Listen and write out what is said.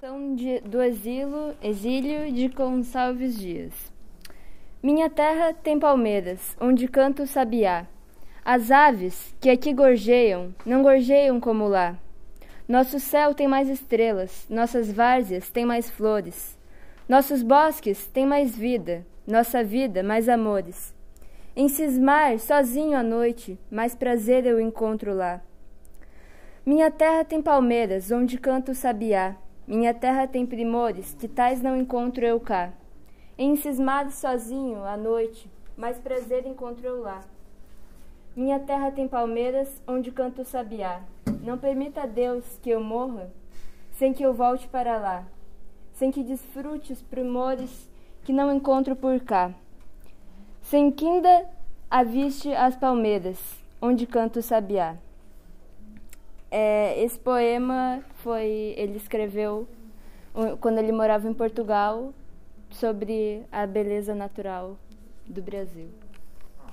São de, do exílio, exílio de Gonçalves Dias. Minha terra tem palmeiras, onde canta o sabiá. As aves que aqui gorjeiam, não gorjeiam como lá. Nosso céu tem mais estrelas, nossas várzeas têm mais flores. Nossos bosques têm mais vida, nossa vida mais amores. Em cismar, sozinho à noite, mais prazer eu encontro lá. Minha terra tem palmeiras, onde canta o sabiá. Minha terra tem primores, que tais não encontro eu cá. Encismado sozinho, à noite, mais prazer encontro eu lá. Minha terra tem palmeiras, onde canto o sabiá. Não permita Deus que eu morra, sem que eu volte para lá, sem que desfrute os primores que não encontro por cá. Sem que ainda aviste as palmeiras, onde canto o sabiá. É, esse poema foi ele escreveu quando ele morava em Portugal sobre a beleza natural do Brasil.